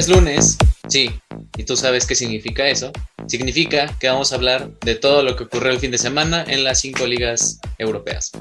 es lunes, sí, y tú sabes qué significa eso. Significa que vamos a hablar de todo lo que ocurrió el fin de semana en las cinco ligas europeas.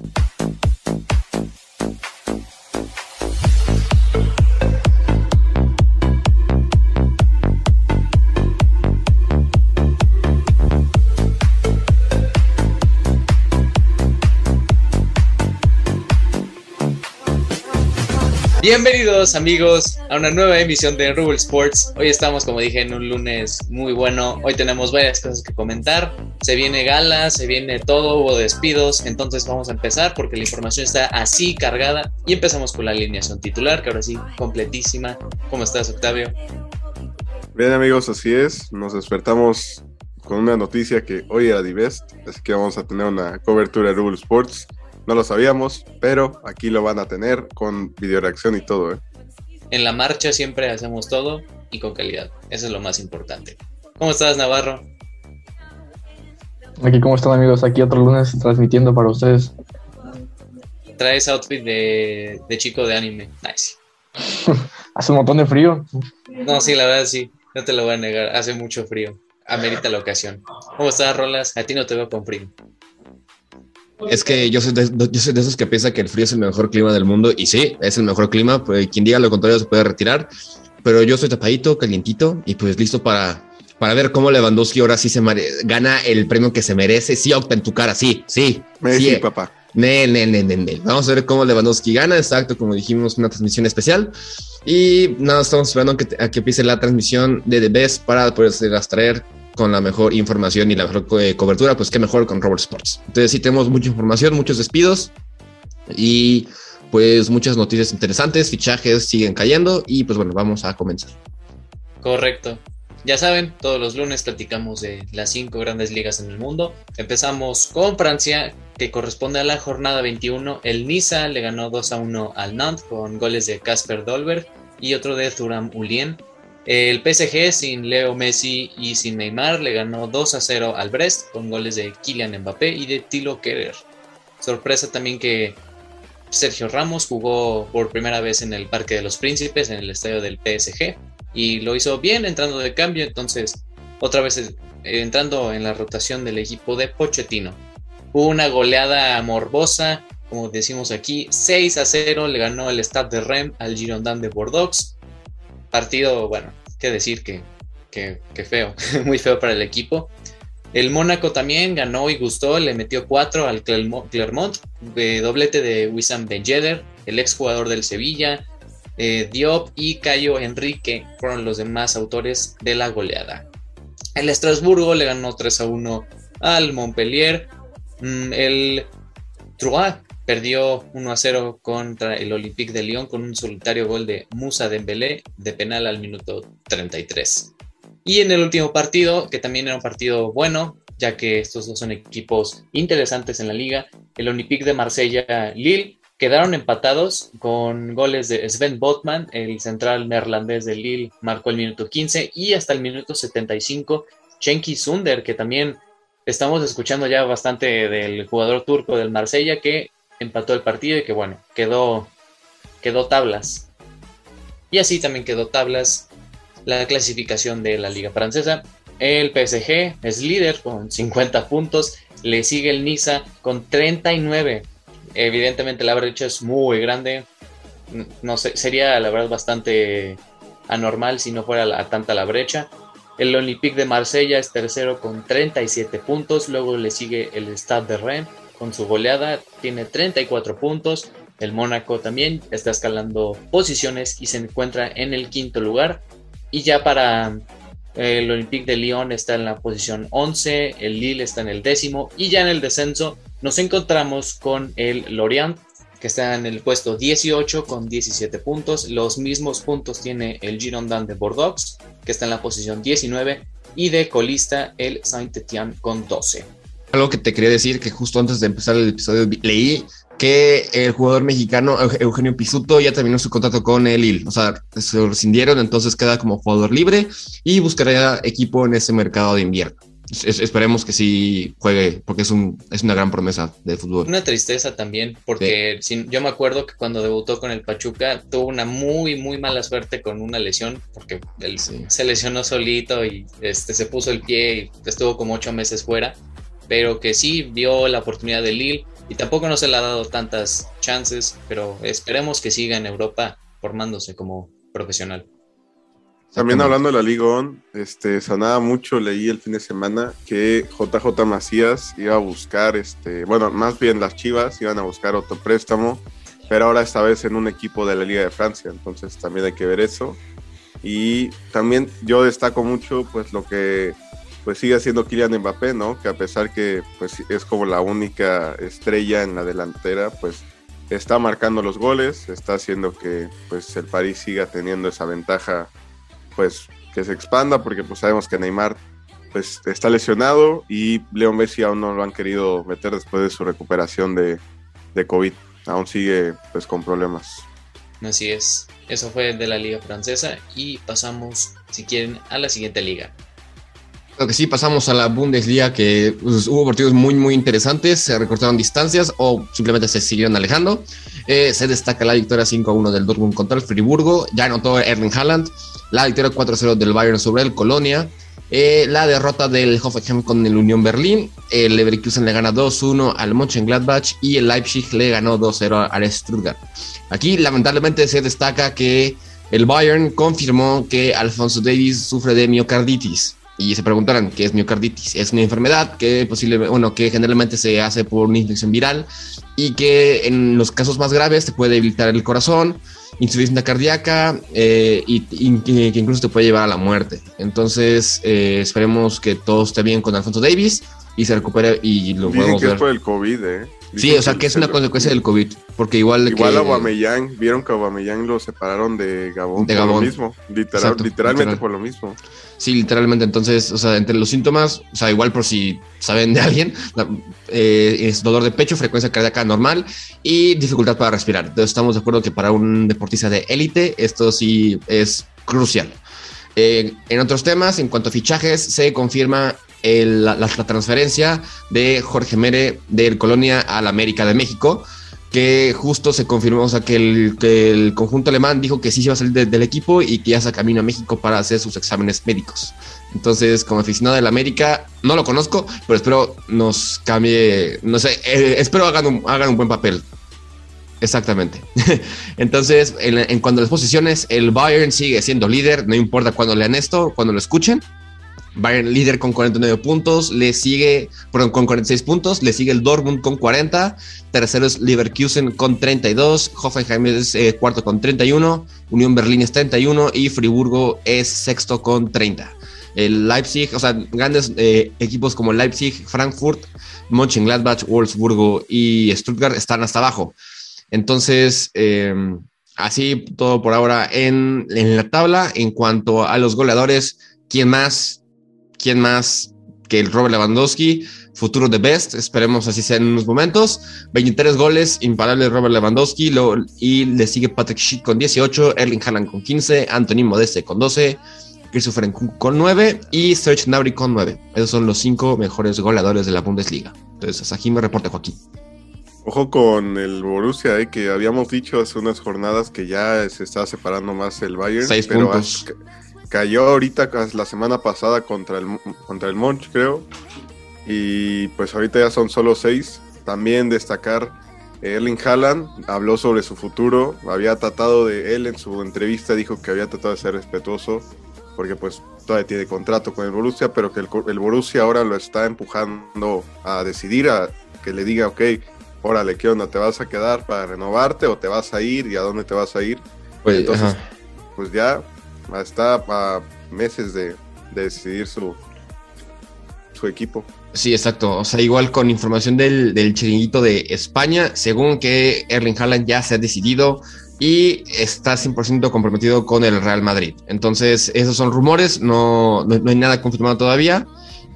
Bienvenidos amigos a una nueva emisión de Rubble Sports. Hoy estamos, como dije, en un lunes muy bueno. Hoy tenemos varias cosas que comentar. Se viene gala, se viene todo, hubo despidos. Entonces vamos a empezar porque la información está así cargada. Y empezamos con la alineación titular, que ahora sí, completísima. ¿Cómo estás, Octavio? Bien amigos, así es. Nos despertamos con una noticia que hoy era Divest. Así que vamos a tener una cobertura de Rubble Sports no lo sabíamos, pero aquí lo van a tener con video reacción y todo. ¿eh? En la marcha siempre hacemos todo y con calidad. Eso es lo más importante. ¿Cómo estás, Navarro? Aquí, ¿cómo están, amigos? Aquí otro lunes transmitiendo para ustedes. Traes outfit de, de chico de anime. Nice. Hace un montón de frío. No, sí, la verdad sí. No te lo voy a negar. Hace mucho frío. Amerita la ocasión. ¿Cómo estás, Rolas? A ti no te veo con frío. Es que yo soy, de, yo soy de esos que piensa que el frío es el mejor clima del mundo y sí, es el mejor clima. Pues, quien diga lo contrario se puede retirar, pero yo soy tapadito, calientito y pues listo para, para ver cómo Lewandowski ahora sí se gana el premio que se merece. Sí, Octa, en tu cara, sí, sí. sí, papá. Ne, ne, ne, Vamos a ver cómo Lewandowski gana, exacto, como dijimos, una transmisión especial. Y nada, estamos esperando a que, a que empiece la transmisión de The Best para poder traer con la mejor información y la mejor eh, cobertura, pues qué mejor con Robert Sports. Entonces sí tenemos mucha información, muchos despidos y pues muchas noticias interesantes, fichajes siguen cayendo y pues bueno, vamos a comenzar. Correcto. Ya saben, todos los lunes platicamos de las cinco grandes ligas en el mundo. Empezamos con Francia, que corresponde a la jornada 21. El Niza le ganó 2 a 1 al Nantes con goles de Casper Dolberg y otro de Thuram Ulien. El PSG sin Leo Messi y sin Neymar le ganó 2 a 0 al Brest con goles de Kylian Mbappé y de Tilo Kerer. Sorpresa también que Sergio Ramos jugó por primera vez en el Parque de los Príncipes, en el estadio del PSG, y lo hizo bien entrando de cambio, entonces otra vez eh, entrando en la rotación del equipo de Pochettino. Hubo una goleada morbosa, como decimos aquí, 6 a 0 le ganó el Stade de Rennes al Girondin de Bordeaux. Partido, bueno, qué decir que, que, feo, muy feo para el equipo. El Mónaco también ganó y gustó, le metió 4 al Clermont, doblete de Wissam Ben Yedder, el exjugador del Sevilla, eh, Diop y Cayo Enrique fueron los demás autores de la goleada. El Estrasburgo le ganó 3 a 1 al Montpellier. Mm, el Troyes perdió 1 a 0 contra el Olympique de Lyon con un solitario gol de Musa Dembélé de penal al minuto 33. Y en el último partido, que también era un partido bueno, ya que estos dos son equipos interesantes en la liga, el Olympique de Marsella-Lille quedaron empatados con goles de Sven Botman, el central neerlandés de Lille marcó el minuto 15 y hasta el minuto 75 Chenki Sunder, que también estamos escuchando ya bastante del jugador turco del Marsella que empató el partido y que bueno, quedó, quedó tablas. Y así también quedó tablas la clasificación de la liga francesa. El PSG es líder con 50 puntos, le sigue el Niza con 39. Evidentemente la brecha es muy grande. No sé, sería la verdad bastante anormal si no fuera tanta la brecha. El Olympique de Marsella es tercero con 37 puntos, luego le sigue el Stade de Rennes con su goleada, tiene 34 puntos. El Mónaco también está escalando posiciones y se encuentra en el quinto lugar. Y ya para eh, el Olympique de Lyon está en la posición 11, el Lille está en el décimo y ya en el descenso nos encontramos con el Lorient que está en el puesto 18 con 17 puntos. Los mismos puntos tiene el Girondin de Bordeaux que está en la posición 19 y de colista el Saint-Étienne con 12. Algo que te quería decir que justo antes de empezar el episodio leí que el jugador mexicano Eugenio Pisuto ya terminó su contrato con el Lille. O sea, se rescindieron, entonces queda como jugador libre y buscaría equipo en ese mercado de invierno. es- esperemos que sí juegue, porque es, un, es una gran promesa de fútbol. Una tristeza también, porque sin- yo me acuerdo que cuando debutó con el Pachuca tuvo una muy, muy mala suerte con una lesión, porque él Sí. se lesionó solito y este, se puso el pie y estuvo como ocho meses fuera, pero que sí vio la oportunidad de Lille y tampoco no se le ha dado tantas chances, pero esperemos que siga en Europa formándose como profesional. También hablando de la Liga On, este, sonaba mucho, leí el fin de semana que JJ Macías iba a buscar, este, bueno, más bien las Chivas iban a buscar otro préstamo, pero ahora esta vez en un equipo de la Liga de Francia, entonces también hay que ver eso. Y también yo destaco mucho pues lo que pues sigue haciendo Kylian Mbappé, ¿no? Que a pesar que pues es como la única estrella en la delantera, pues está marcando los goles, está haciendo que pues el París siga teniendo esa ventaja pues que se expanda porque pues sabemos que Neymar pues está lesionado y Leo Messi aún no lo han querido meter después de su recuperación de, de COVID. Aún sigue pues con problemas. Así es, eso fue de la liga francesa y pasamos, si quieren, a la siguiente liga. Lo que sí, pasamos a la Bundesliga, que pues, hubo partidos muy, muy interesantes, se recortaron distancias o simplemente se siguieron alejando. Eh, se destaca la victoria 5-1 del Dortmund contra el Friburgo, ya anotó Erling Haaland, la victoria 4-0 del Bayern sobre el Colonia, eh, la derrota del Hoffenheim con el Unión Berlín, el Leverkusen le gana 2-1 al Mönchengladbach y el Leipzig le ganó 2-0 al Stuttgart. Aquí lamentablemente se destaca que el Bayern confirmó que Alfonso Davis sufre de miocarditis. Y se preguntarán qué es miocarditis. Es una enfermedad que posiblemente, bueno, que generalmente se hace por una infección viral y que en los casos más graves te puede debilitar el corazón, insuficiencia cardíaca eh, y, y que, incluso te puede llevar a la muerte. Entonces eh, esperemos que todo esté bien con Alfonso Davis y se recupere y lo Dicen podemos que es por el COVID, ¿eh? Sí, o sea que es una consecuencia del COVID, porque igual Igual que a vieron que a Aubameyang lo separaron de Gabón De por Gabón. lo mismo, literal, Exacto, literalmente literal. por lo mismo. Sí, literalmente. Entonces, o sea, entre los síntomas, o sea, igual por si saben de alguien, eh, es dolor de pecho, frecuencia cardíaca normal y dificultad para respirar. Entonces, estamos de acuerdo que para un deportista de élite, esto sí es crucial. Eh, en otros temas, en cuanto a fichajes, se confirma el- la, transferencia de Jorge Mere del Colonia al América de México, que justo se confirmó, o sea, que el, conjunto alemán dijo que sí se iba a salir de- del equipo y que ya está camino a México para hacer sus exámenes médicos. Entonces, como aficionado del América, no lo conozco, pero espero nos cambie, no sé, eh, espero hagan un, hagan un buen papel. Exactamente. Entonces, en, en cuanto a las posiciones, el Bayern sigue siendo líder, no importa cuando lean esto, cuando lo escuchen. Bayern líder con 49 puntos, le sigue, perdón, con 46 puntos, le sigue el Dortmund con 40, tercero es Leverkusen con 32, Hoffenheim es eh, cuarto con 31, Unión Berlín es 31 y Friburgo es sexto con 30. El Leipzig, o sea, grandes eh, equipos como Leipzig, Frankfurt, Mönchengladbach, Wolfsburgo y Stuttgart están hasta abajo. Entonces, eh, así todo por ahora en, en la tabla. En cuanto a los goleadores, ¿quién más? ¿Quién más que el Robert Lewandowski? Futuro de Best, esperemos así sea en unos momentos. 23 goles, imparable Robert Lewandowski. Lo, y le sigue Patrick Schick con 18, Erling Haaland con 15, Anthony Modeste con 12, Christopher Nkunku con 9 y Serge Gnabry con 9. Esos son los cinco mejores goleadores de la Bundesliga. Entonces, hasta aquí me reporta Joaquín. Ojo con el Borussia, eh, que habíamos dicho hace unas jornadas que ya se está separando más el Bayern. Seis pero puntos. Ca- cayó ahorita la semana pasada contra el, contra el Monch, creo. Y pues ahorita ya son solo seis. También destacar Erling Haaland habló sobre su futuro. Había tratado de él en su entrevista, dijo que había tratado de ser respetuoso porque pues todavía tiene contrato con el Borussia, pero que el, el Borussia ahora lo está empujando a decidir, a que le diga, ok, órale, ¿qué onda? ¿Te vas a quedar para renovarte o te vas a ir? ¿Y a dónde te vas a ir? Pues, Entonces, ajá. Pues ya está a meses de, de decidir su, su equipo. Sí, exacto. O sea, igual con información del, del chiringuito de España, según que Erling Haaland ya se ha decidido y está 100% comprometido con el Real Madrid. Entonces, esos son rumores, no, no, no hay nada confirmado todavía,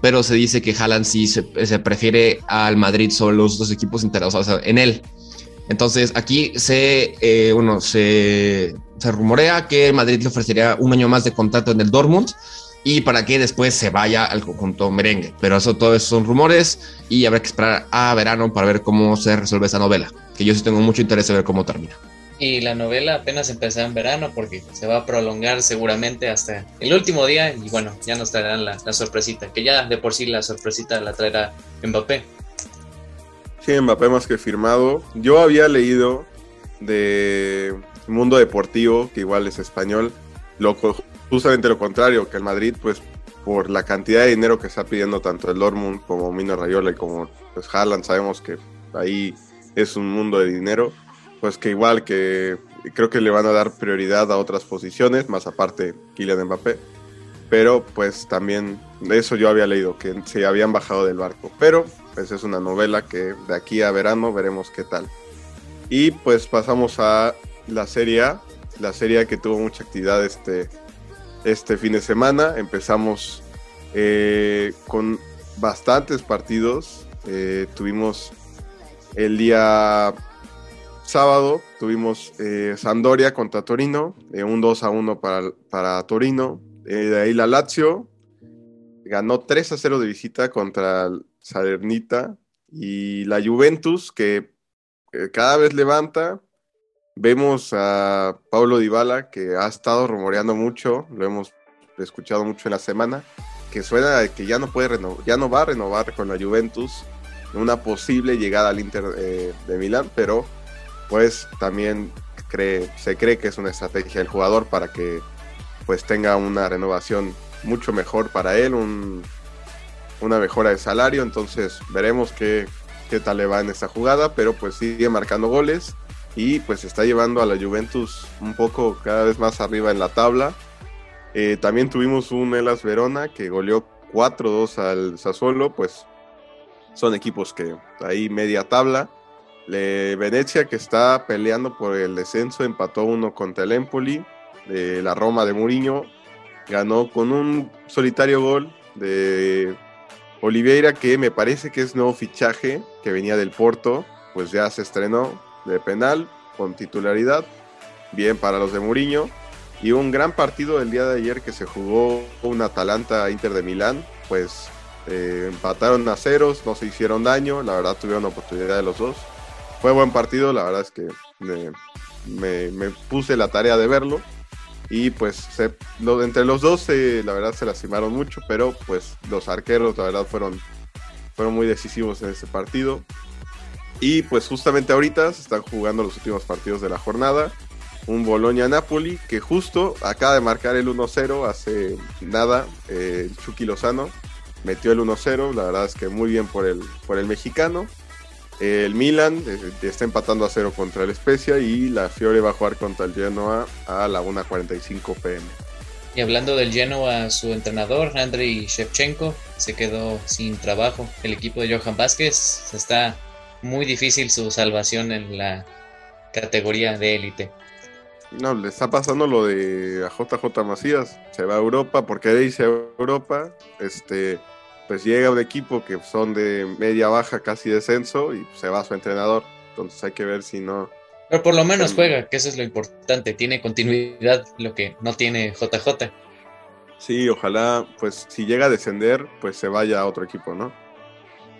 pero se dice que Haaland sí se, se prefiere al Madrid sobre los dos equipos interesados en él. Entonces, aquí se, eh, bueno, se, rumorea que Madrid le ofrecería un año más de contrato en el Dortmund y para que después se vaya al conjunto merengue. Pero eso todo eso son rumores y habrá que esperar a verano para ver cómo se resuelve esa novela, que yo sí tengo mucho interés en ver cómo termina. Y la novela apenas empezará en verano porque se va a prolongar seguramente hasta el último día y bueno, ya nos traerán la, la sorpresita, que ya de por sí la sorpresita la traerá Mbappé. Sí, Mbappé más que firmado. Yo había leído de Mundo Deportivo, que igual es español, lo, justamente lo contrario, que el Madrid, pues por la cantidad de dinero que está pidiendo tanto el Dortmund como Mino Rayola y como pues Haaland, sabemos que ahí es un mundo de dinero, pues que igual que creo que le van a dar prioridad a otras posiciones, más aparte Kylian Mbappé, pero pues también de eso yo había leído, que se habían bajado del barco, pero pues es una novela que de aquí a verano veremos qué tal. Y pues pasamos a la serie la serie que tuvo mucha actividad este, este fin de semana. Empezamos eh, con bastantes partidos. Eh, tuvimos el día sábado, tuvimos eh, Sandoria contra Torino, un 2 a 1 para, para Torino. de ahí la Lazio ganó 3 a 0 de visita contra Salernita. Y la Juventus, que cada vez levanta, Vemos a Pablo Dybala, que ha estado rumoreando mucho, lo hemos escuchado mucho en la semana, que suena que ya no, puede ya no va a renovar con la Juventus, una posible llegada al Inter eh, de Milán, pero pues también cree, se cree que es una estrategia del jugador para que pues tenga una renovación mucho mejor para él, una mejora de salario, entonces veremos qué, qué tal le va en esta jugada, pero pues sigue marcando goles y pues está llevando a la Juventus un poco cada vez más arriba en la tabla. Eh, también tuvimos un Elas Verona que goleó 4-2 al Sassuolo, pues son equipos que ahí media tabla. Le, Venecia que está peleando por el descenso empató uno contra el Empoli. la Roma de Mourinho ganó con un solitario gol de Oliveira que me parece que es nuevo fichaje que venía del Porto, pues ya se estrenó de penal con titularidad. Bien para los de Mourinho. Y un gran partido el día de ayer que se jugó un Atalanta Inter de Milán. Pues eh, empataron a ceros, no se hicieron daño. La verdad tuvieron oportunidad de los dos. Fue buen partido, la verdad es que me, puse la tarea de verlo. Y pues entre los dos la verdad se lastimaron mucho, pero pues los arqueros la verdad fueron, fueron muy decisivos en ese partido. Y pues justamente ahorita se están jugando los últimos partidos de la jornada. Un Boloña-Napoli que justo acaba de marcar el 1-0 hace nada. Eh, Chucky Lozano metió el 1-0. La verdad es que muy bien por el, por el mexicano. El Milan eh, está empatando a 0 contra el Spezia y la Fiore va a jugar contra el Genoa a la 1.45 pm. Y hablando del Genoa, su entrenador, Andriy Shevchenko, se quedó sin trabajo. El equipo de Johan Vázquez está muy difícil su salvación en la categoría de élite. No, le está pasando lo de a JJ Macías. Se va a Europa porque dice Europa. Este, pues llega un equipo que son de media baja, casi descenso, y se va a su entrenador. Entonces hay que ver si no. Pero por lo menos juega, que eso es lo importante. Tiene continuidad, lo que no tiene JJ. Sí, ojalá, pues si llega a descender, pues se vaya a otro equipo, ¿no?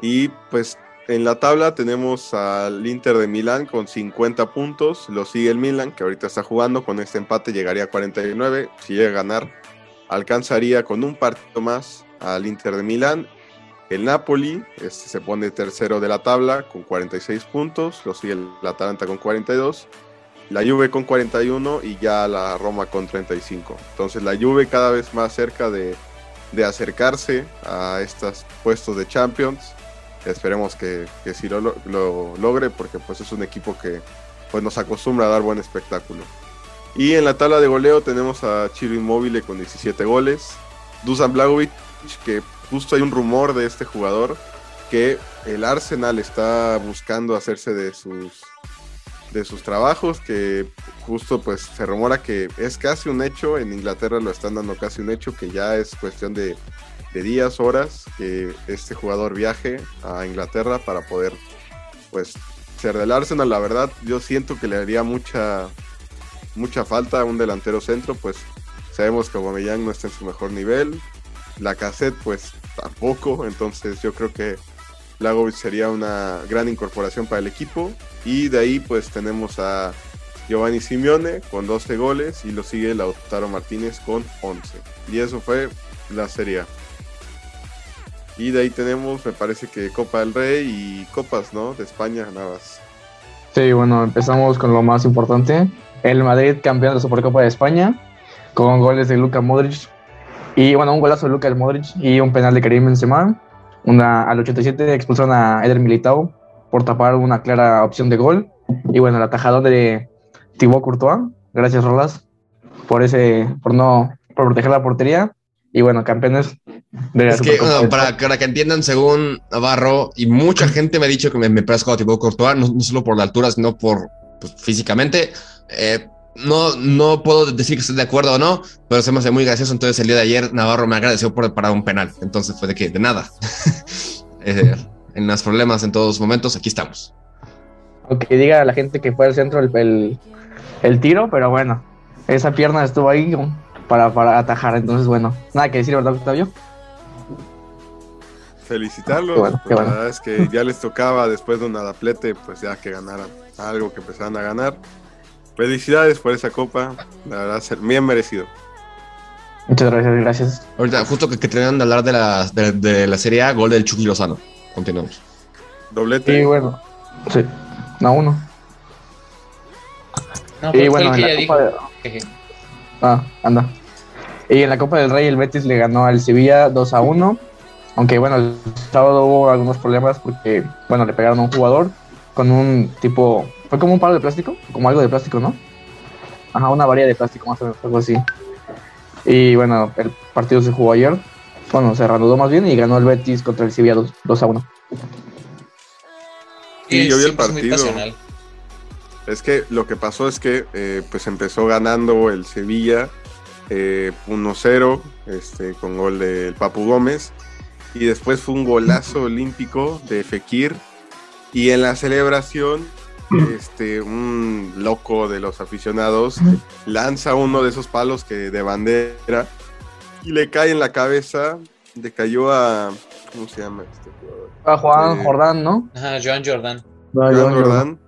Y pues en la tabla tenemos al Inter de Milán con 50 puntos, lo sigue el Milán que ahorita está jugando, con este empate llegaría a 49, si llega a ganar alcanzaría con un partido más al Inter de Milán. El Napoli este, se pone tercero de la tabla con 46 puntos, lo sigue el Atalanta con 42, la Juve con 41 y ya la Roma con 35. Entonces la Juve cada vez más cerca de, de acercarse a estos puestos de Champions Esperemos que, que sí lo, logre porque pues es un equipo que pues nos acostumbra a dar buen espectáculo. Y en la tabla de goleo tenemos a Chiro Inmóvil con 17 goles. Dusan Blagovic, que justo hay un rumor de este jugador que el Arsenal está buscando hacerse de sus de sus trabajos que justo pues se rumora que es casi un hecho en Inglaterra lo están dando casi un hecho que ya es cuestión de de días, horas, que este jugador viaje a Inglaterra para poder, pues, ser del Arsenal. La verdad, yo siento que le haría mucha, mucha falta a un delantero centro, pues, Sabemos que Aubameyang no está en su mejor nivel. La cassette, pues tampoco. Entonces yo creo que Lagovic sería una gran incorporación para el equipo. Y de ahí, pues tenemos a Giovanni Simeone con 12 goles y lo sigue Lautaro Martínez con 11. Y eso fue la Serie. Y de ahí tenemos, me parece que Copa del Rey y Copas, ¿no? De España, nada más. Sí, bueno, empezamos con lo más importante. El Madrid campeón de la Supercopa de España con goles de Luka Modric y bueno, un golazo de Luka Modric y un penal de Karim Benzema. Una, al 87 expulsaron a Eder Militao por tapar una clara opción de gol. Y bueno, el atajador de Thibaut Courtois. Gracias, Rolas, por ese, por no, por proteger la portería. Y bueno, campeones de Es que, para, para, que entiendan, según Navarro, y mucha gente me ha dicho que me, me parezco a Thibaut Courtois, no, solo por la altura, sino por pues, físicamente. Eh, no, no puedo decir que estoy de acuerdo o no, pero se me hace muy gracioso. Entonces, el día de ayer, Navarro me agradeció por parar un penal. Entonces, fue de que, de nada. eh, en los problemas en todos momentos, aquí estamos. Aunque diga a la gente que fue al centro el, el, tiro, pero bueno, esa pierna estuvo ahí para, para atajar. Entonces, bueno, nada que decir, ¿verdad, Octavio? Felicitarlos. la verdad es que ya les tocaba después de un adaplete, pues ya que ganaran algo que empezaran a ganar. Felicidades por esa copa, la verdad, ser bien merecido. Muchas gracias, gracias. Ahorita, justo que, que tenían de hablar de la, de, la Serie A, gol del Chucky Lozano. Continuamos. Doblete. Y bueno, sí, a uno. y bueno, en la Copa de... Ah, anda. Y en la Copa del Rey el Betis le ganó al Sevilla 2 a 1. Aunque bueno, el sábado hubo algunos problemas porque, bueno, le pegaron a un jugador con un tipo fue como un palo de plástico, como algo de plástico, ¿no? Ajá, una varilla de plástico, más o menos, algo así. Y bueno, el partido se jugó ayer. Bueno, se reanudó más bien y ganó el Betis contra el Sevilla 2, a 1. Sí, yo vi el partido. Es que lo que pasó es que eh, pues empezó ganando el Sevilla eh, 1-0 este, con gol del Papu Gómez y después fue un golazo olímpico de Fekir y en la celebración este, un loco de los aficionados lanza uno de esos palos que de bandera y le cae en la cabeza, le cayó a ¿cómo se llama este jugador? A Juan eh, Jordán, ¿no? Ajá, Joan Jordan. Joan Jordán.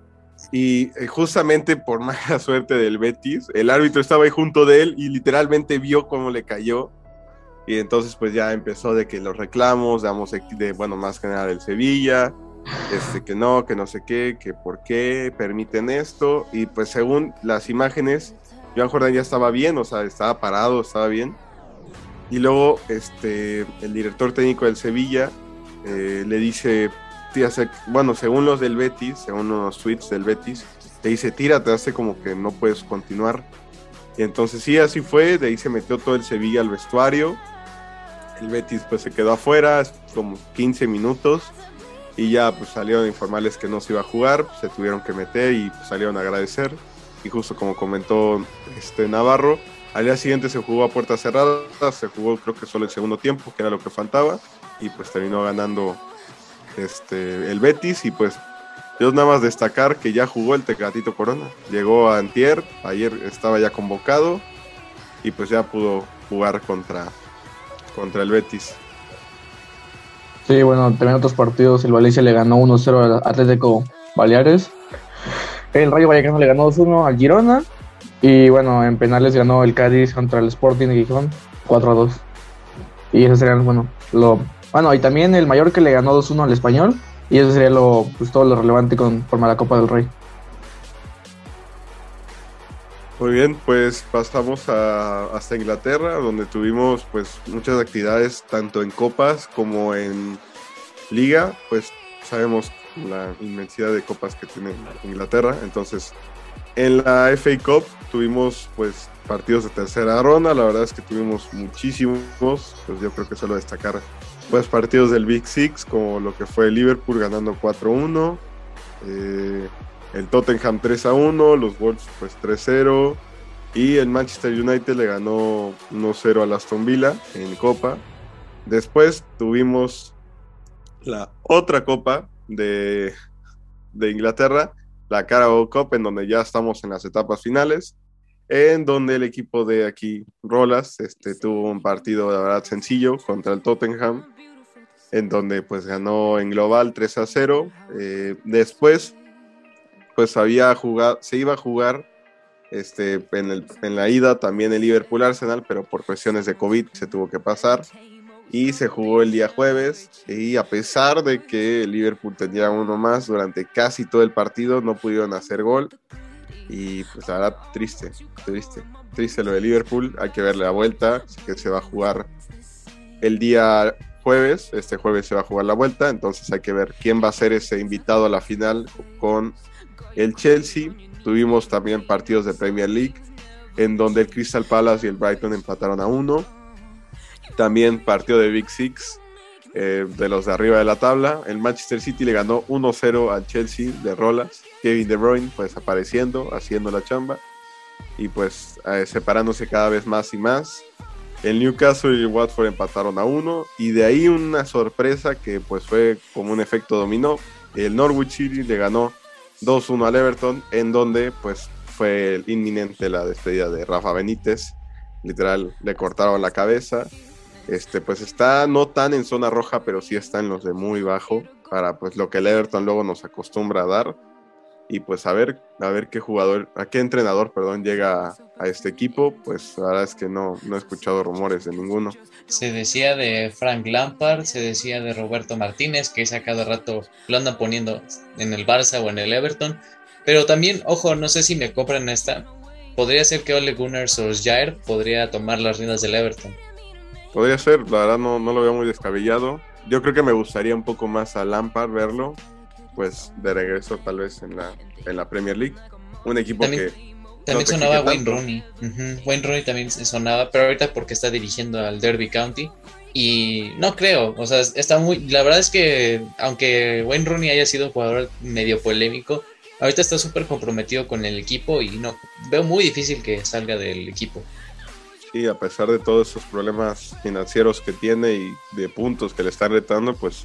Y eh, justamente por mala suerte del Betis, el árbitro estaba ahí junto de él y literalmente vio cómo le cayó. Y entonces pues ya empezó de que los reclamos, damos de, bueno, más que nada del Sevilla, este, que no, que no sé qué, que por qué permiten esto. Y pues según las imágenes, Joan Jordán ya estaba bien, o sea, estaba parado, estaba bien. Y luego este, el director técnico del Sevilla eh, le dice, bueno, según los del Betis, según unos tweets del Betis, te dice, tírate, hace como que no puedes continuar. Y entonces sí, así fue, de ahí se metió todo el Sevilla al vestuario. El Betis pues se quedó afuera, como 15 minutos y ya pues salieron a informarles que no se iba a jugar, se tuvieron que meter y pues, salieron a agradecer. Y justo como comentó este Navarro, al día siguiente se jugó a puertas cerradas, se jugó creo que solo el segundo tiempo, que era lo que faltaba, y pues terminó ganando este, el Betis y pues yo nada más destacar que ya jugó el Tecatito Corona. Llegó a Antier, ayer estaba ya convocado y pues ya pudo jugar contra, contra el Betis. Sí, bueno, también otros partidos, el Valencia le ganó 1-0 al Atlético Baleares. El Rayo Vallecano le ganó 2-1 al Girona. Y bueno, en penales ganó el Cádiz contra el Sporting de Gijón 4-2. Y eso sería, bueno, lo... Bueno, y también el que le ganó 2-1 al Español. Y eso sería lo, pues, todo lo relevante con forma la Copa del Rey. Muy bien, pues pasamos a, hasta Inglaterra, donde tuvimos pues muchas actividades tanto en copas como en liga. Pues sabemos la inmensidad de copas que tiene Inglaterra. Entonces, en la FA Cup tuvimos pues partidos de tercera ronda. La verdad es que tuvimos muchísimos. Pues yo creo que solo destacar pues partidos del Big Six, como lo que fue Liverpool ganando 4-1. Eh, el Tottenham 3 a 1, los Wolves pues 3-0 y el Manchester United le ganó 1-0 al Aston Villa en Copa. Después tuvimos la otra Copa de, de Inglaterra, la Carabao Cup, en donde ya estamos en las etapas finales. en donde el equipo de aquí, Rolas, este, tuvo un partido de verdad sencillo contra el Tottenham, en donde pues ganó en global 3 a 0. Eh, después, pues había jugado, se iba a jugar este, en, el, en la ida también el Liverpool Arsenal, pero por cuestiones de COVID se tuvo que pasar. Y se jugó el día jueves. Y a pesar de que el Liverpool tenía uno más durante casi todo el partido, no pudieron hacer gol. Y pues la triste, triste, triste lo de Liverpool. Hay que verle la vuelta, que se va a jugar el día jueves. Este jueves se va a jugar la vuelta, entonces hay que ver quién va a ser ese invitado a la final con el Chelsea. Tuvimos también partidos de Premier League, en donde el Crystal Palace y el Brighton empataron a uno. También partido de Big Six, eh, de los de arriba de la tabla. El Manchester City le ganó 1-0 al Chelsea de Rolas. Kevin De Bruyne pues apareciendo, haciendo la chamba y pues eh, separándose cada vez más y más. El Newcastle y el Watford empataron a uno y de ahí una sorpresa que pues fue como un efecto dominó. El Norwich City le ganó 2-1 al Everton en donde pues fue inminente la despedida de Rafa Benítez. Literal le cortaron la cabeza este, pues está no tan en zona roja, pero sí está en los de muy bajo, para pues lo que el Everton luego nos acostumbra a dar. Y pues a ver, a ver qué jugador, a qué entrenador, perdón, llega a, este equipo, pues la verdad es que no, no he escuchado rumores de ninguno. Se decía de Frank Lampard, se decía de Roberto Martínez, que esa cada rato lo andan poniendo en el Barça o en el Everton. Pero también, ojo, no sé si me compran esta. Podría ser que Ole Gunnar Solskjaer podría tomar las riendas del Everton. Podría ser, la verdad no, no lo veo muy descabellado. Yo creo que me gustaría un poco más a Lampard verlo, pues de regreso tal vez en la, en la Premier League. Un equipo que... También sonaba Wayne Rooney. Wayne Rooney también sonaba, pero ahorita porque está dirigiendo al Derby County. Y no creo, o sea, está muy... La verdad es que aunque Wayne Rooney haya sido un jugador medio polémico, ahorita está súper comprometido con el equipo y no, veo muy difícil que salga del equipo a pesar de todos esos problemas financieros que tiene y de puntos que le están retando, pues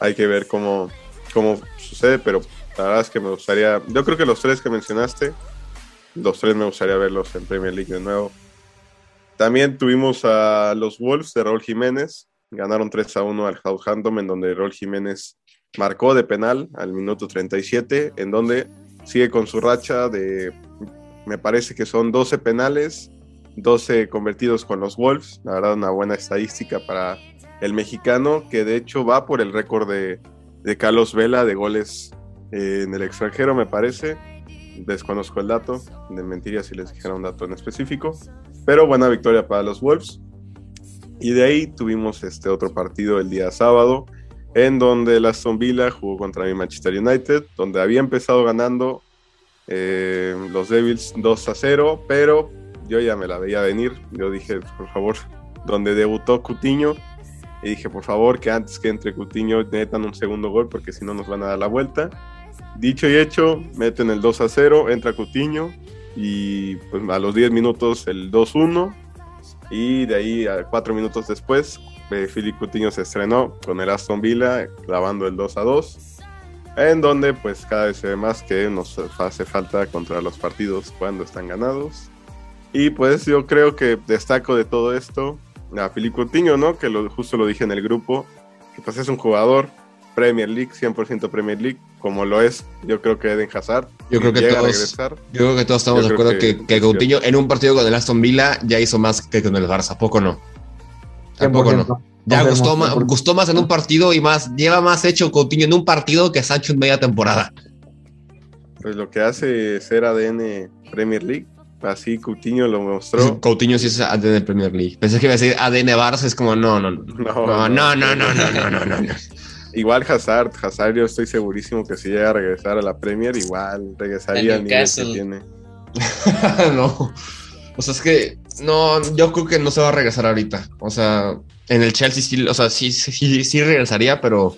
hay que ver cómo, cómo sucede, pero la verdad es que me gustaría, yo creo que los tres que mencionaste, los tres me gustaría verlos en Premier League de nuevo. También tuvimos a los Wolves de Raúl Jiménez, ganaron 3 a 1 al Southampton, en donde Raúl Jiménez marcó de penal al minuto 37, en donde sigue con su racha de, me parece que son 12 penales 12 convertidos con los Wolves, la verdad una buena estadística para el mexicano, que de hecho va por el récord de, Carlos Vela de goles eh, en el extranjero, me parece. Desconozco el dato, de mentiría si les dijera un dato en específico, pero buena victoria para los Wolves. Y de ahí tuvimos este otro partido el día sábado, en donde el Aston Villa jugó contra mi Manchester United, donde había empezado ganando eh, los Devils 2 a 0, pero yo ya me la veía venir. Yo dije, por favor, donde debutó Cutiño, y dije, por favor, que antes que entre Cutiño metan un segundo gol, porque si no nos van a dar la vuelta. Dicho y hecho, meten el 2 a 0, entra Cutiño, y pues a los 10 minutos el 2-1, y de ahí a 4 minutos después, eh, Philip Cutiño se estrenó con el Aston Villa, clavando el 2 a 2 en donde pues cada vez se ve más que nos hace falta contra los partidos cuando están ganados y pues yo creo que destaco de todo esto a Filipe Coutinho, ¿no? Que lo, justo lo dije en el grupo, que pues es un jugador Premier League, 100% Premier League, como lo es, yo creo que Eden Hazard. Yo creo que, todos, yo creo que todos estamos de acuerdo que, que, Coutinho en un partido con el Aston Villa ya hizo más que con el Barça, poco no. Tampoco no. Ya gustó más, gustó más en un partido y más, lleva más hecho Coutinho en un partido que Sancho en media temporada. Pues lo que hace ser ADN Premier League Así Coutinho lo mostró. Coutinho sí es ADN Premier League. Pensé que iba a decir ADN Barça, es como no, no, no. No, no, no, no, no, no, no, no. Igual Hazard, Hazard yo estoy segurísimo que si llega a regresar a la Premier, igual regresaría al nivel que tiene. no. O sea, es que no, yo creo que no se va a regresar ahorita. O sea, en el Chelsea sí, o sea, sí, sí, sí regresaría, pero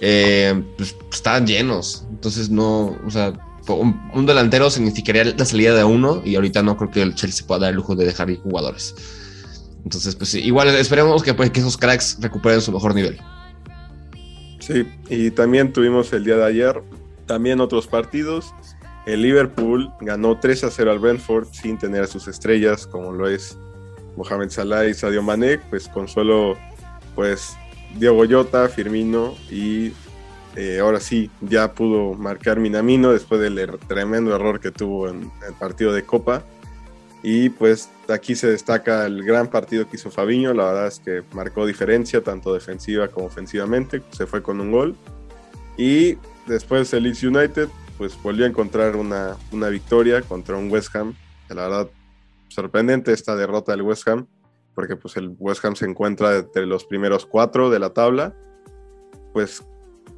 eh, pues, están llenos. Entonces no, o sea, un, delantero significaría la salida de uno y ahorita no creo que el Chelsea pueda dar el lujo de dejar jugadores. Entonces, pues igual esperemos que, pues, que esos cracks recuperen su mejor nivel. Sí, y también tuvimos el día de ayer también otros partidos, el Liverpool ganó 3 a 0 al Brentford sin tener a sus estrellas, como lo es Mohamed Salah y Sadio Mané, pues con solo pues Diego Goyota, Firmino y eh, ahora sí ya pudo marcar Minamino después del er-, tremendo error que tuvo en el partido de Copa. Y pues aquí se destaca el gran partido que hizo Fabiño, la verdad es que marcó diferencia tanto defensiva como ofensivamente, se fue con un gol. Y después el Leeds United pues volvió a encontrar una, una victoria contra un West Ham, la verdad sorprendente esta derrota del West Ham, porque pues el West Ham se encuentra entre los primeros cuatro de la tabla. Pues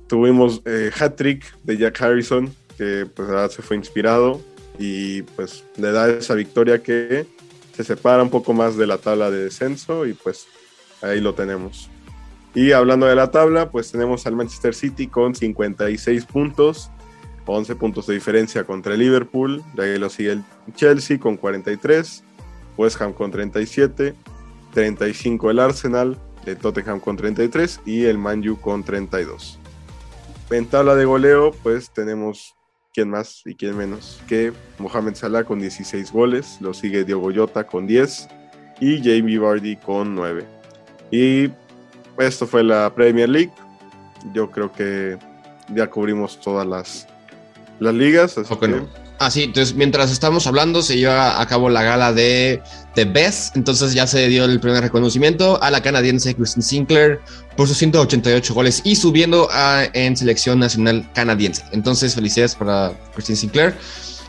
tuvimos eh, hat-trick de Jack Harrison, que pues la se fue inspirado y pues le da esa victoria que se separa un poco más de la tabla de descenso y pues ahí lo tenemos. Y hablando de la tabla, pues tenemos al Manchester City con 56 puntos, 11 puntos de diferencia contra el Liverpool, de ahí lo sigue el Chelsea con 43, West Ham con 37, 35 el Arsenal, Tottenham con 33 y el Manju con 32. En tabla de goleo, pues tenemos quién más y quién menos que Mohamed Salah con 16 goles, lo sigue Diogo Jota con 10 y Jamie Vardy con 9. Y esto fue la Premier League. Yo creo que ya cubrimos todas las, las ligas. Así Ah, entonces mientras estamos hablando se lleva a cabo la gala de The Best, entonces ya se dio el primer reconocimiento a la canadiense Christine Sinclair por sus 188 goles y subiendo a, en selección nacional canadiense. Entonces felicidades para Christine Sinclair.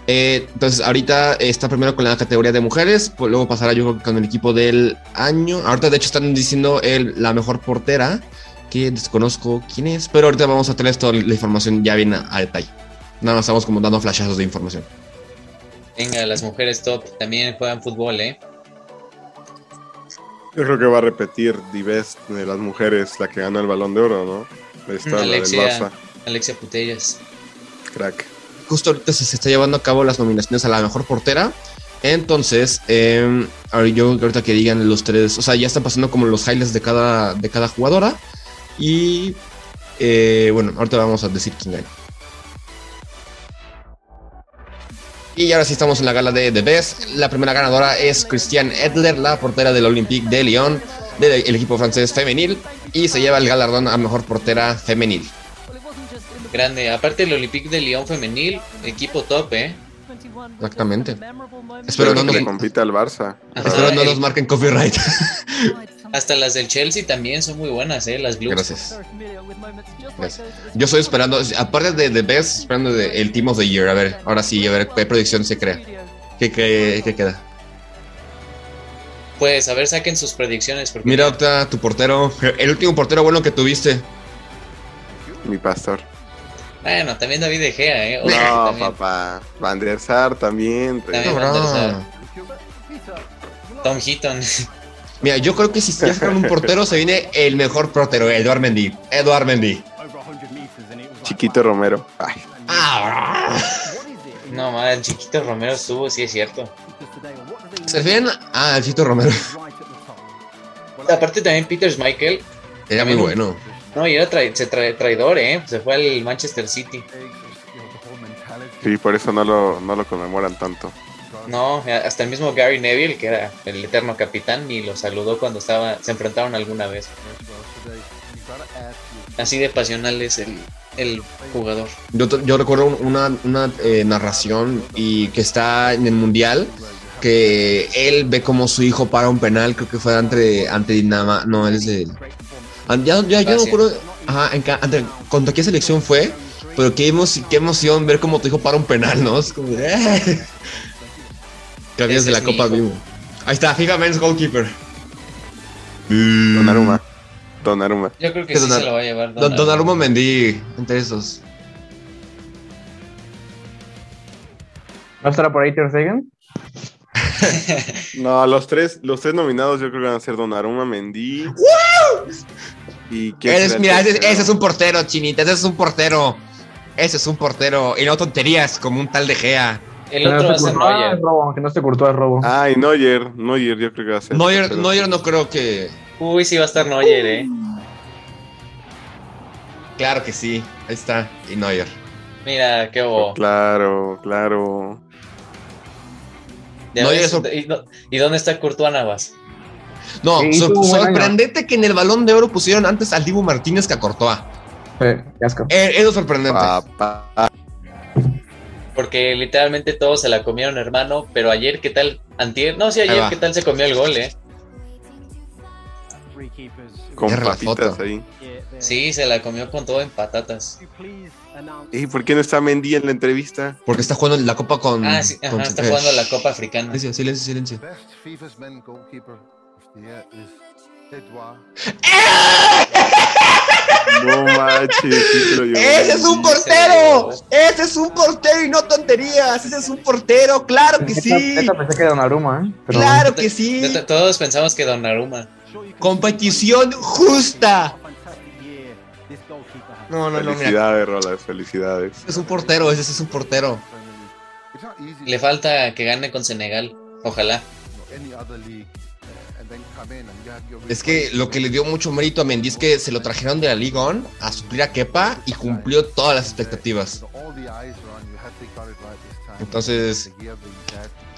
Eh, entonces ahorita está primero con la categoría de mujeres, pues luego pasará yo con el equipo del año. Ahorita de hecho están diciendo el, la mejor portera, que desconozco quién es, pero ahorita vamos a tener toda la información ya bien a detalle. Nada más estamos como dando flashazos de información. Venga, las mujeres top también juegan fútbol, ¿eh? Yo creo que va a repetir Divest de las mujeres, la que gana el balón de oro, ¿no? Está Alexia, Alexia Putellas. Crack. Justo ahorita se, está llevando a cabo las nominaciones a la mejor portera. Entonces, eh, yo ahorita que digan los tres, o sea, ya están pasando como los highlights de cada, de cada jugadora. Y eh, bueno, ahorita vamos a decir quién gana. Y ahora sí estamos en la gala de The Best. La primera ganadora es Christiane Edler, la portera del Olympique de Lyon, del equipo francés femenil, y se lleva el galardón a mejor portera femenil. Grande, aparte del Olympique de Lyon femenil, equipo top, ¿eh? Exactamente. Espero no nos compita al Barça. Espero no nos marquen copyright. Hasta las del Chelsea también son muy buenas, ¿eh? Las Blues. Gracias. Yo estoy esperando, aparte de The Best, esperando el Team of the Year. A ver, ahora sí, a ver qué predicción se crea. ¿Qué, qué, queda? Pues a ver, saquen sus predicciones. Mira, Octa, tu portero. El último portero bueno que tuviste. Mi pastor. Bueno, también David De Gea, ¿eh? no, papá. Van der Sar también. también Van der Sar. Tom Heaton. Mira, yo creo que si ya sacan un portero, se viene el mejor portero, Eduard Mendy. Eduard Mendy. Chiquito Romero. Ah, no, madre, el Chiquito Romero estuvo, sí es cierto. ¿Se refieren? Ah, el Chiquito Romero. Aparte también Peter Michael. Era muy bueno. No, y era se traidor, ¿eh? Se fue al Manchester City. Sí, por eso no lo, no lo conmemoran tanto. No, hasta el mismo Gary Neville, que era el eterno capitán, ni lo saludó cuando estaba, se enfrentaron alguna vez. Así de pasional es el, jugador. Yo, recuerdo una, eh, narración y que está en el mundial que él ve como su hijo para un penal, creo que fue ante, ante Dinama, no, él es de... Ya, ya, yo no recuerdo, ajá, contra qué selección fue, pero qué, emoción, qué emoción ver como tu hijo para un penal, ¿no? Es como de... Eh". Camiones de la Copa Vivo. Ahí está, FIFA Men's Goalkeeper. Donnarumma. Donnarumma. Yo creo que sí se lo va a llevar Donnarumma. Donnarumma Mendy, entre esos. ¿No estará por ahí Ter Stegen? no, los tres, los tres nominados yo creo que van a ser Donnarumma, Mendy. ¿Y qué mira, ese, ese, es un portero, chinita, ese es un portero. Ese es un portero. Y no tonterías como un tal de Gea. El otro va a ser Neuer. Robo, aunque no se curtó es robo. Ay, Neuer, Neuer, yo creo que va a ser. Neuer, Neuer no creo que. Uy, sí va a estar Neuer, eh. Claro que sí, ahí está, y Neuer. Mira, qué bobo. Claro, claro. ¿Y, dónde está Courtois Navas? No, sorprendente que en el balón de oro pusieron antes al Dibu Martínez que a Courtois. Eh, asco. eso es sorprendente. Porque literalmente todos se la comieron, hermano. Pero ayer, ¿qué tal? Antier, no, sí, ayer, ¿qué tal se comió el gol, eh? Con patitas ahí. Sí, se la comió con todo en patatas. ¿Y por qué no está Mendy en la entrevista? Porque está jugando la copa con. Ah, sí, ajá, está jugando la copa africana. Silencio, silencio, silencio. No manches, ¡Ese es un portero! ¡Ese es un portero y no tonterías! ¡Ese es un portero! ¡Claro que sí! pensé que Donnarumma, ¿eh? ¡Claro que sí! Todos pensamos que Donnarumma. Competición justa. No, no, no. Felicidades, Rolas, felicidades. Es un portero, ese es un portero. Le falta que gane con Senegal. Ojalá. Es que lo que le dio mucho mérito a Mendy es que se lo trajeron de la Liga On a suplir a Kepa y cumplió todas las expectativas. Entonces,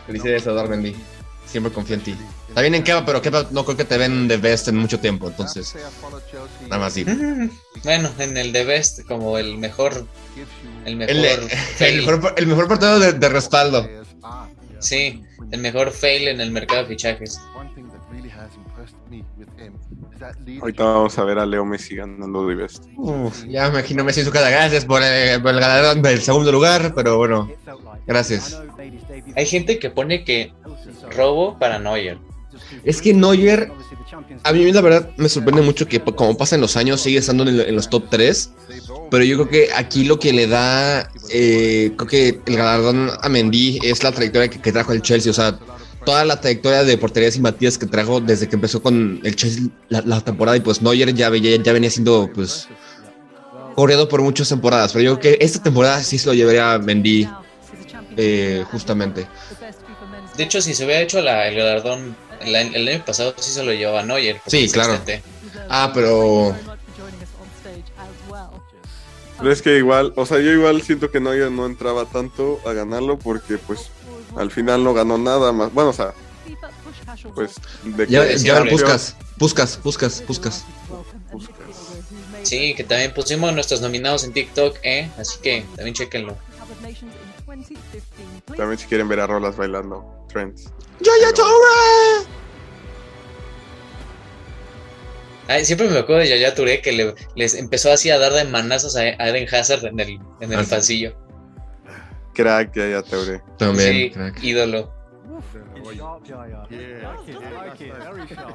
felicidades a Mendy. Siempre confío en ti. Está bien en Kepa, pero Kepa no creo que te ven de best en mucho tiempo, entonces. Nada más sí. Bueno, en el de best, como el mejor. El mejor. El, mejor, partido de, respaldo. Sí, el mejor fail en el mercado de fichajes. Ahorita vamos a ver a Leo Messi ganando de best. ya me imagino Messi en su cara. Gracias por el, por el ganador del segundo lugar, pero bueno, gracias. Hay gente que pone que robo para Neuer. Es que Neuer, a mí la verdad me sorprende mucho que como pasan los años sigue estando en, los top 3, pero yo creo que aquí lo que le da, eh, creo que el galardón a Mendy es la trayectoria que, trajo el Chelsea, o sea, toda la trayectoria de porterías y Matías que trajo desde que empezó con el Chelsea la, temporada y pues Neuer ya, ya, venía siendo pues corrido por muchas temporadas, pero yo creo que esta temporada sí se lo llevaría a Mendy eh, justamente. De hecho, si se hubiera hecho la, el galardón el, año pasado, sí se lo llevaba Neuer. Sí, claro. Ah, pero. Pero es que igual, o sea, yo igual siento que Neuer no entraba tanto a ganarlo porque, pues, al final no ganó nada más. Bueno, o sea, pues. De ya, ya buscas, buscas, buscas, buscas. Sí, que también pusimos nuestros nominados en TikTok, ¿eh? Así que también chequenlo. También si quieren ver a Rolas bailando Trends. ¡Yo, yo, Ay, siempre me acuerdo de Yaya Touré que le, les empezó así a dar de manazos a Eden Hazard en el, en el ah, pasillo. Crack, Yaya Touré. También, sí, ídolo.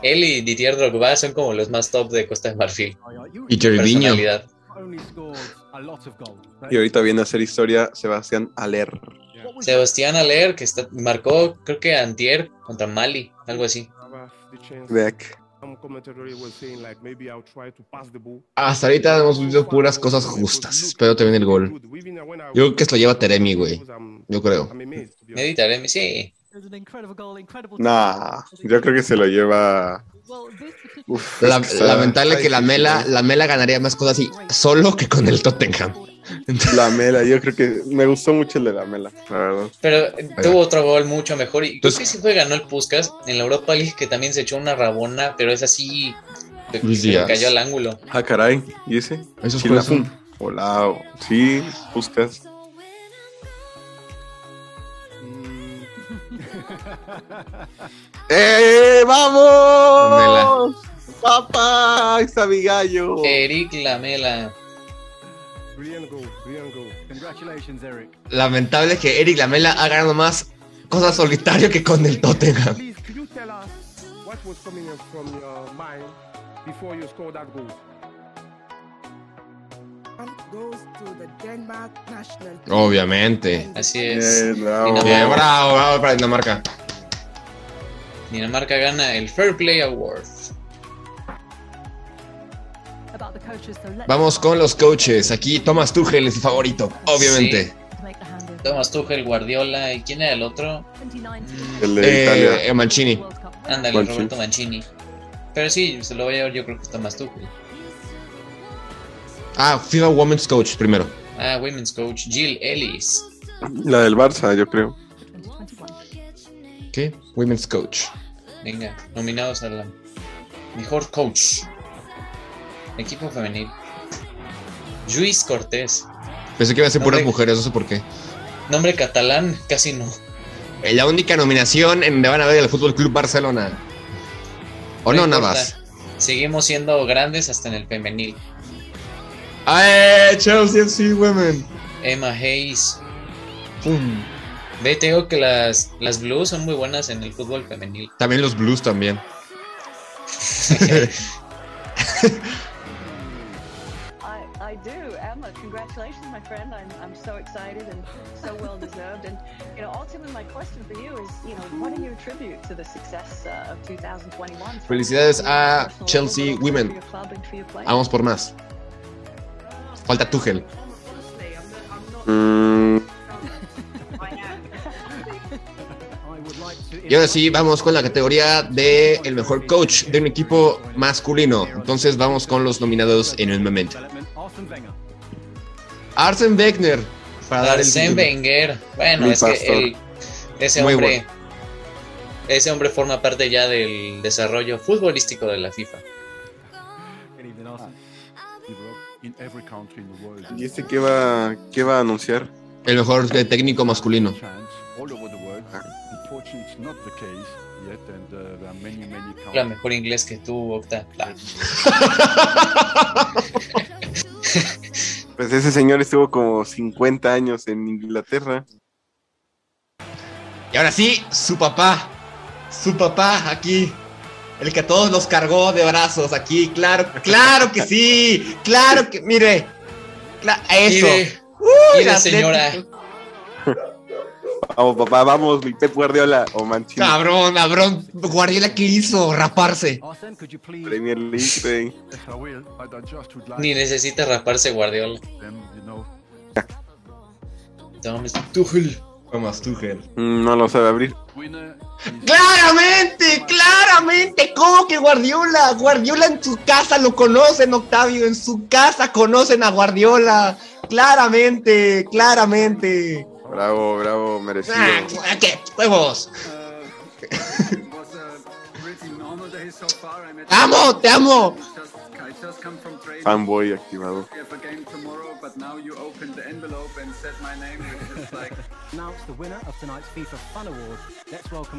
Él y Didier Drogba son como los más top de Costa de Marfil. Y Jervinho. Y ahorita viene a hacer historia Sebastián Aler. Sebastián Aler, que está, marcó, creo que Antier contra Mali, algo así. Hasta ahorita hemos visto puras cosas justas. Espero también el gol. Yo creo que esto lo lleva Teremi, güey. Yo creo. Teremi, sí. Nah, yo creo que se lo lleva. lamentable que la Mela, la Mela ganaría más cosas así solo que con el Tottenham. La Mela, yo creo que me gustó mucho el de la Mela, la verdad. Pero tuvo otro gol mucho mejor. Y creo que sí fue ganó el Puskas en la Europa League, que también se echó una rabona, pero es así. Que, cayó al ángulo. Ah, caray. ¿Y ese? Eso fue Hola, sí, Puskas. ¡Eh, vamos! ¡Papá! ¡Está mi gallo! Eric Lamela. Lamentable que Eric Lamela ha ganado más cosas solitario que con el Tottenham. Obviamente. Así es. bravo. Bien, bravo, bravo para Dinamarca. Dinamarca gana el Fair Play Award. Vamos con los coaches. Aquí Thomas Tuchel es el favorito, obviamente. Thomas Tuchel, Guardiola. ¿Y quién era el otro? El de eh, Italia. Eh, Mancini. Ándale, Roberto Mancini. Pero sí, se lo voy a llevar yo creo que es Thomas Tuchel. Ah, FIFA Women's Coach primero. Ah, Women's Coach, Jill Ellis. La del Barça, yo creo. ¿Qué? Women's Coach. Venga, nominados a la mejor coach. Equipo femenil. Luis Cortés. Pensé que iba a ser puras mujeres, no sé por qué. Nombre catalán, casi no. Eh, la única nominación en donde van a ver el Fútbol Club Barcelona. O no, nada más. Seguimos siendo grandes hasta en el femenil. ¡Ay, Chelsea FC Women! Emma Hayes. ¡Pum! Ve, te que las, las Blues son muy buenas en el fútbol femenil. También los Blues también. congratulations, my friend. I'm, I'm so excited and so well deserved. And, you know, ultimately, my question for you is, you know, what do you attribute to the success uh, of 2021? Felicidades a Chelsea Women. Vamos por más. Falta Tuchel. Mm. Y ahora sí, vamos con la categoría de el mejor coach de un equipo masculino. Entonces vamos con los nominados en el momento. Arsen Wenger. Para Arsen Wenger. Bueno, es que ese hombre. Ese hombre forma parte ya del desarrollo futbolístico de la FIFA. ¿Y este qué va, qué va a anunciar? El mejor técnico masculino. La mejor inglés que tú, Octa. Pues ese señor estuvo como 50 años en Inglaterra. Y ahora sí, su papá. Su papá aquí. El que a todos los cargó de brazos aquí. Claro, claro que sí. Claro que, mire. eso. Mire, señora. Vamos, papá, vamos, mi Pep Guardiola o Mancini. Cabrón, cabrón, Guardiola, ¿qué hizo? Raparse. Premier League, Ni necesita raparse Guardiola. Thomas Tuchel. Thomas Tuchel. Mm, no lo sabe abrir. Claramente, claramente, ¿cómo que Guardiola? Guardiola en su casa lo conocen, Octavio, en su casa conocen a Guardiola. Claramente, claramente. Bravo, bravo, merecido. Ah, ¿Qué? ¡Huevos! ¡Amo! ¡Te amo! Fanboy activado.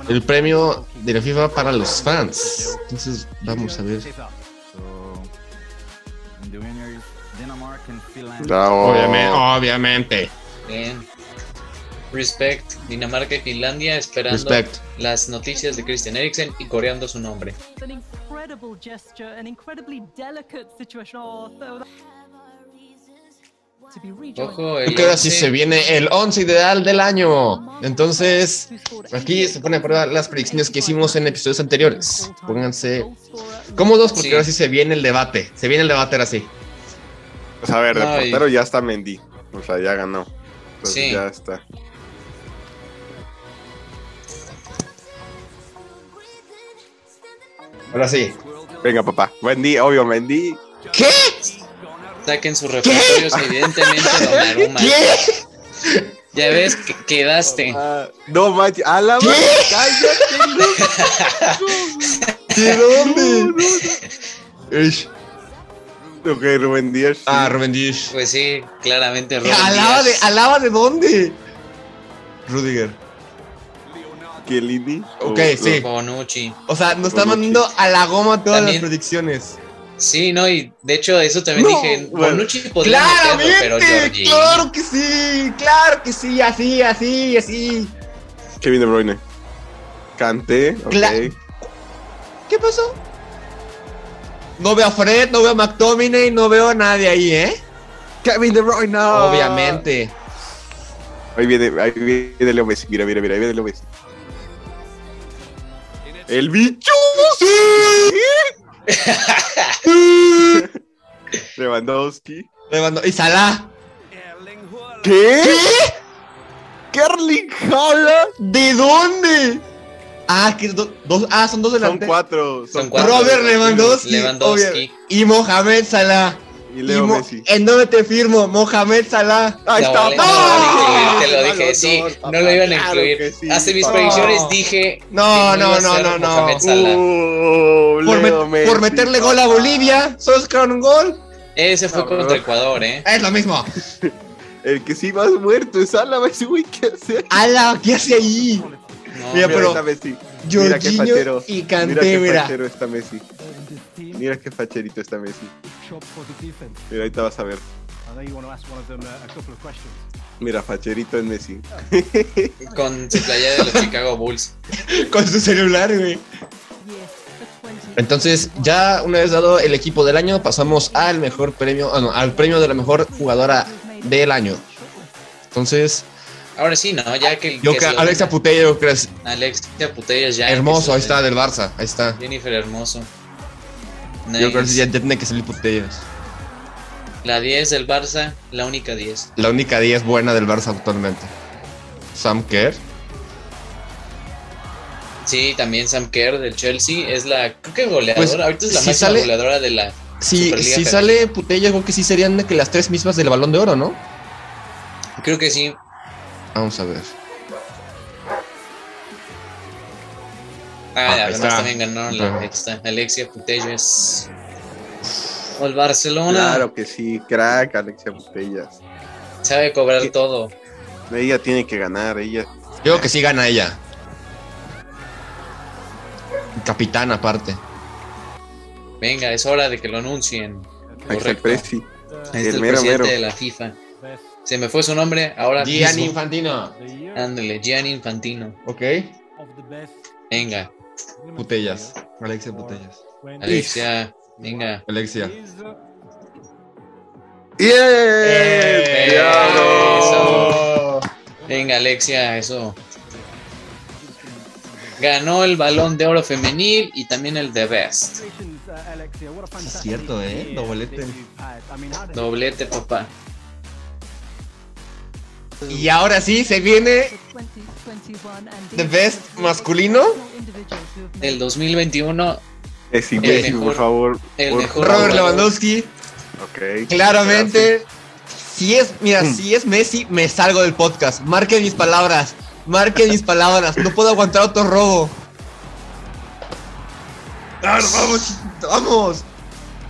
El premio de la FIFA para los fans. Entonces, vamos a ver. Obviamente. obviamente. Bien. Respect, Dinamarca y Finlandia esperando las noticias de Christian Eriksen y coreando su nombre. Ojo, el ahora sí se viene el 11 ideal del año. Entonces, aquí se pone a prueba las predicciones que hicimos en episodios anteriores. Pónganse cómodos porque ahora sí se viene el debate. Se viene el debate ahora sí. Pues a ver, de portero ya está Mendy. O sea, ya ganó. sí. ya está. Ahora sí. Venga, papá. Wendy, obvio, Wendy. ¿Qué? Saquen sus repertorios, evidentemente, Donnarumma. ¿Qué? Ya ves que quedaste. Uh, no manches, a la ¿Qué? cállate, ¿De dónde? ok, Rubén Díaz. Ah, Rubén Díaz. Pues sí, claramente Rubén ¿Alaba Díaz. De, ¿Alaba de dónde? Rudiger. Chiellini. Ok, sí. Bonucci. O sea, nos está mandando a la goma todas las predicciones. Sí, no, y de hecho eso también dije, Bonucci podría Claramente, pero Jorginho. claro que sí, claro que sí, así, así, así. Kevin De Bruyne. Canté. ¿Qué pasó? No veo a Fred, no veo a McTominay, no veo a nadie ahí, ¿eh? Kevin De Bruyne, no. Obviamente. Ahí viene, ahí viene Leo Messi, mira, mira, mira, ahí viene Leo Messi. ¡El bicho! Lewandowski. Lewandowski. ¿Y Salah? ¿Qué? ¿Qué? ¿Kerling ¿De dónde? Ah, que dos, ah, son dos delanteros. Son cuatro. Son cuatro. Robert Lewandowski. Lewandowski. Y Mohamed Salah. Y Leo Messi. ¿En dónde te firmo? Mohamed Salah. Ahí está. No, te lo dije, sí. No, lo iban a incluir. Hace mis predicciones dije. No, no, no, no, no. Uh, por, meterle gol a Bolivia. ¿Sos con gol? Ese fue contra Ecuador, ¿eh? Es lo mismo. El que sí más muerto es Álava, ese güey, ¿qué hace? Álava, ¿qué hace ahí? mira, pero. Mira qué. Y Canté, mira. Qué fachero está Messi. Mira qué facherito está Messi. Mira, ahí te vas a ver. Mira, facherito en Messi. Con su playa de los Chicago Bulls. Con su celular, güey. Entonces, ya una vez dado el equipo del año, pasamos al mejor premio, ah, no, al premio de la mejor jugadora del año. Entonces. Ahora sí, ¿no? Ya que. Yo que Alexa Putello, ¿crees? Alexia Putellas ya. Hermoso, ahí está, del Barça, ahí está. Jennifer Hermoso. Yo creo que ya tiene que salir Putellas. La 10 del Barça, la única 10. La única 10 buena del Barça actualmente. Sam Kerr. Sí, también Sam Kerr del Chelsea es la, creo que goleadora, pues, ahorita es la más goleadora de la Sí, si sale Putella, creo que sí serían que las tres mismas del Balón de Oro, ¿no? Creo que sí. Vamos a ver. Ah, ah además también ganaron la está. Alexia Putellas. O el Barcelona. Claro que sí, crack Alexia Putellas. Sabe cobrar todo. Ella tiene que ganar, ella. Yo creo que sí gana ella. Capitán aparte. Venga, es hora de que lo anuncien. el Presi. el, el presidente de la FIFA. Se me fue su nombre, ahora Gianni Infantino. Ándale, Gianni Infantino. Ok. Venga. Putellas. Alexia Putellas. Alexia, venga. Alexia. Yeah. Venga, Alexia, eso ganó el balón de oro femenil y también el de Best. Es cierto, ¿eh? Doblete. Doblete, papá. Y ahora sí, se viene The Best masculino. El 2021. Es imbécil, por favor. El mejor Robert Lewandowski. Ok. Claramente. Si es, mira, mm. si es Messi, me salgo del podcast. Marque mis palabras. Marque mis palabras, no puedo aguantar otro robo. vamos, vamos.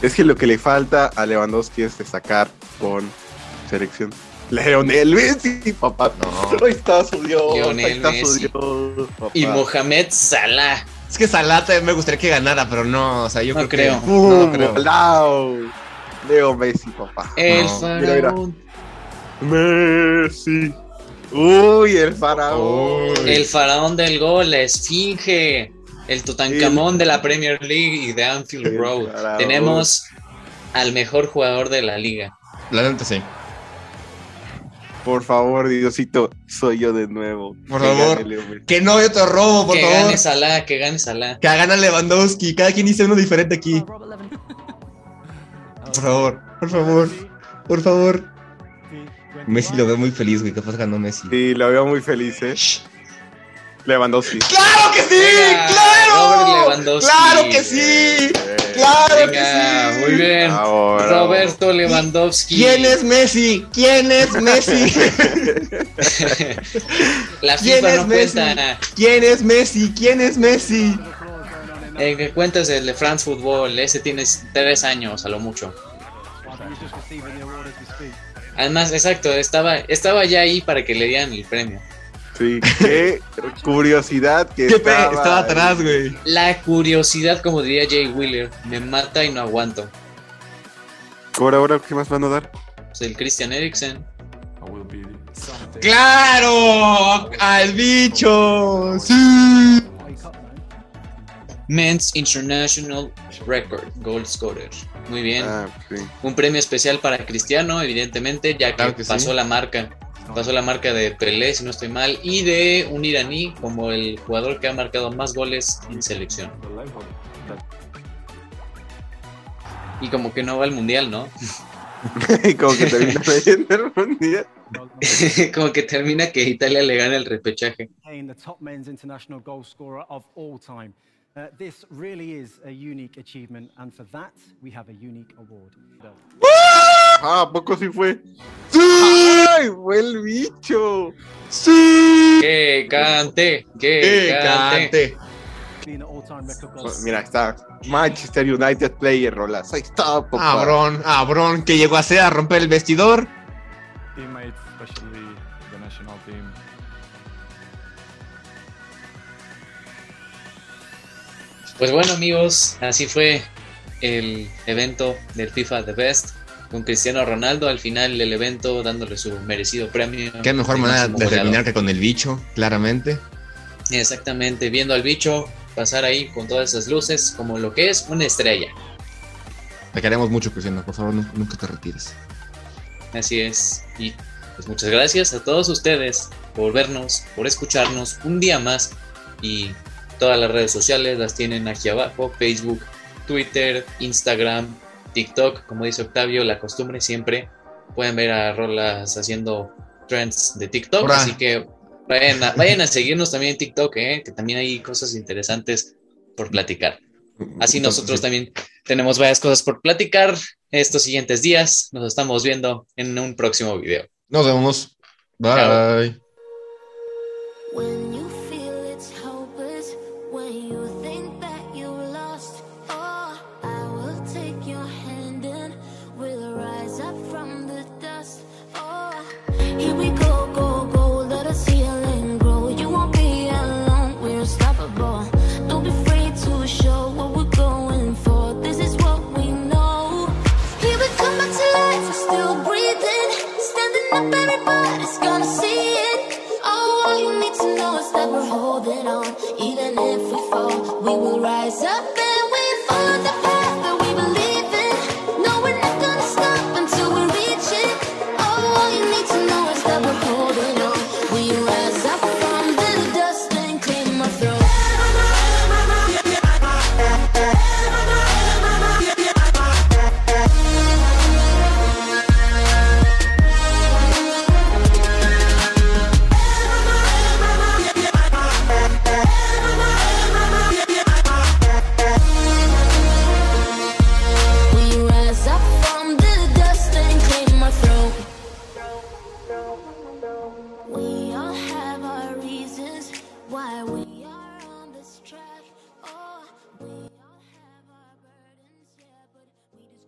Es que lo que le falta a Lewandowski es destacar con selección. Leonel Messi, papá. No. Ahí está su Dios. Leonel Messi. Y Mohamed Salah. Es que Salah me gustaría que ganara, pero no, o sea, yo no creo, Que, no, creo. Leo Messi, papá. El faraón. Messi. Uy, el faraón. El faraón del gol, la esfinge, el Tutankamón de la Premier League y de Anfield Road. Tenemos al mejor jugador de la liga. La gente sí. Por favor, Diosito, soy yo de nuevo. Por favor, que no haya otro robo, por que favor. Que gane Salah, que gane Salah. Que gane Lewandowski, cada quien dice uno diferente aquí. Por favor, por favor, por favor. Messi lo veo muy feliz, güey. Capaz ganó Messi. Sí, lo veo muy feliz, eh. Lewandowski. ¡Claro que sí! ¡Claro! Lewandowski. ¡Claro que sí! ¡Claro que sí! Muy bien. Roberto Lewandowski. ¿Quién es Messi? ¿Quién es Messi? La FIFA no cuenta. ¿Quién es Messi? ¿Quién es Messi? Eh, que cuentas el de France Football. Ese tiene tres años a lo mucho. Además, exacto, estaba, estaba ya ahí para que le dieran el premio. Sí, qué curiosidad que estaba, estaba atrás, güey. La curiosidad, como diría Jay Wheeler, me mata y no aguanto. Ahora, ahora, ¿qué más van a dar? Pues el Christian Eriksen. ¡Claro! ¡Al bicho! ¡Sí! Men's International Record Gold Scorer. Muy bien. Ah, Un premio especial para Cristiano, evidentemente, ya que, pasó la marca. Pasó la marca de Pelé, si no estoy mal, y de un iraní como el jugador que ha marcado más goles en selección. Y como que no va al mundial, ¿no? como que termina el mundial. como que termina que Italia le gana el repechaje. Uh, this really is a unique achievement, and for that, we have a unique award. Ah, poco sí fue? ¡Sí! ¡Fue el bicho! ¡Sí! ¡Que cante! ¡Que cante! Mira, está Manchester United Player Rolas. Ahí está, papá. Abrón, Abrón, que llegó a hacer a romper el vestidor. Pues bueno, amigos, así fue el evento del FIFA The Best con Cristiano Ronaldo al final del evento dándole su merecido premio. Qué mejor manera de terminar que con el bicho, claramente. Exactamente, viendo al bicho pasar ahí con todas esas luces como lo que es una estrella. Te queremos mucho, Cristiano, por favor, nunca te retires. Así es, y pues muchas gracias a todos ustedes por vernos, por escucharnos un día más y todas las redes sociales las tienen aquí abajo, Facebook, Twitter, Instagram, TikTok, como dice Octavio, la costumbre siempre. Pueden ver a Rolas haciendo trends de TikTok, así que Vayan a, vayan a seguirnos también en TikTok, ¿eh? que también hay cosas interesantes por platicar. Así nosotros también tenemos varias cosas por platicar estos siguientes días. Nos estamos viendo en un próximo video. Nos vemos. Bye.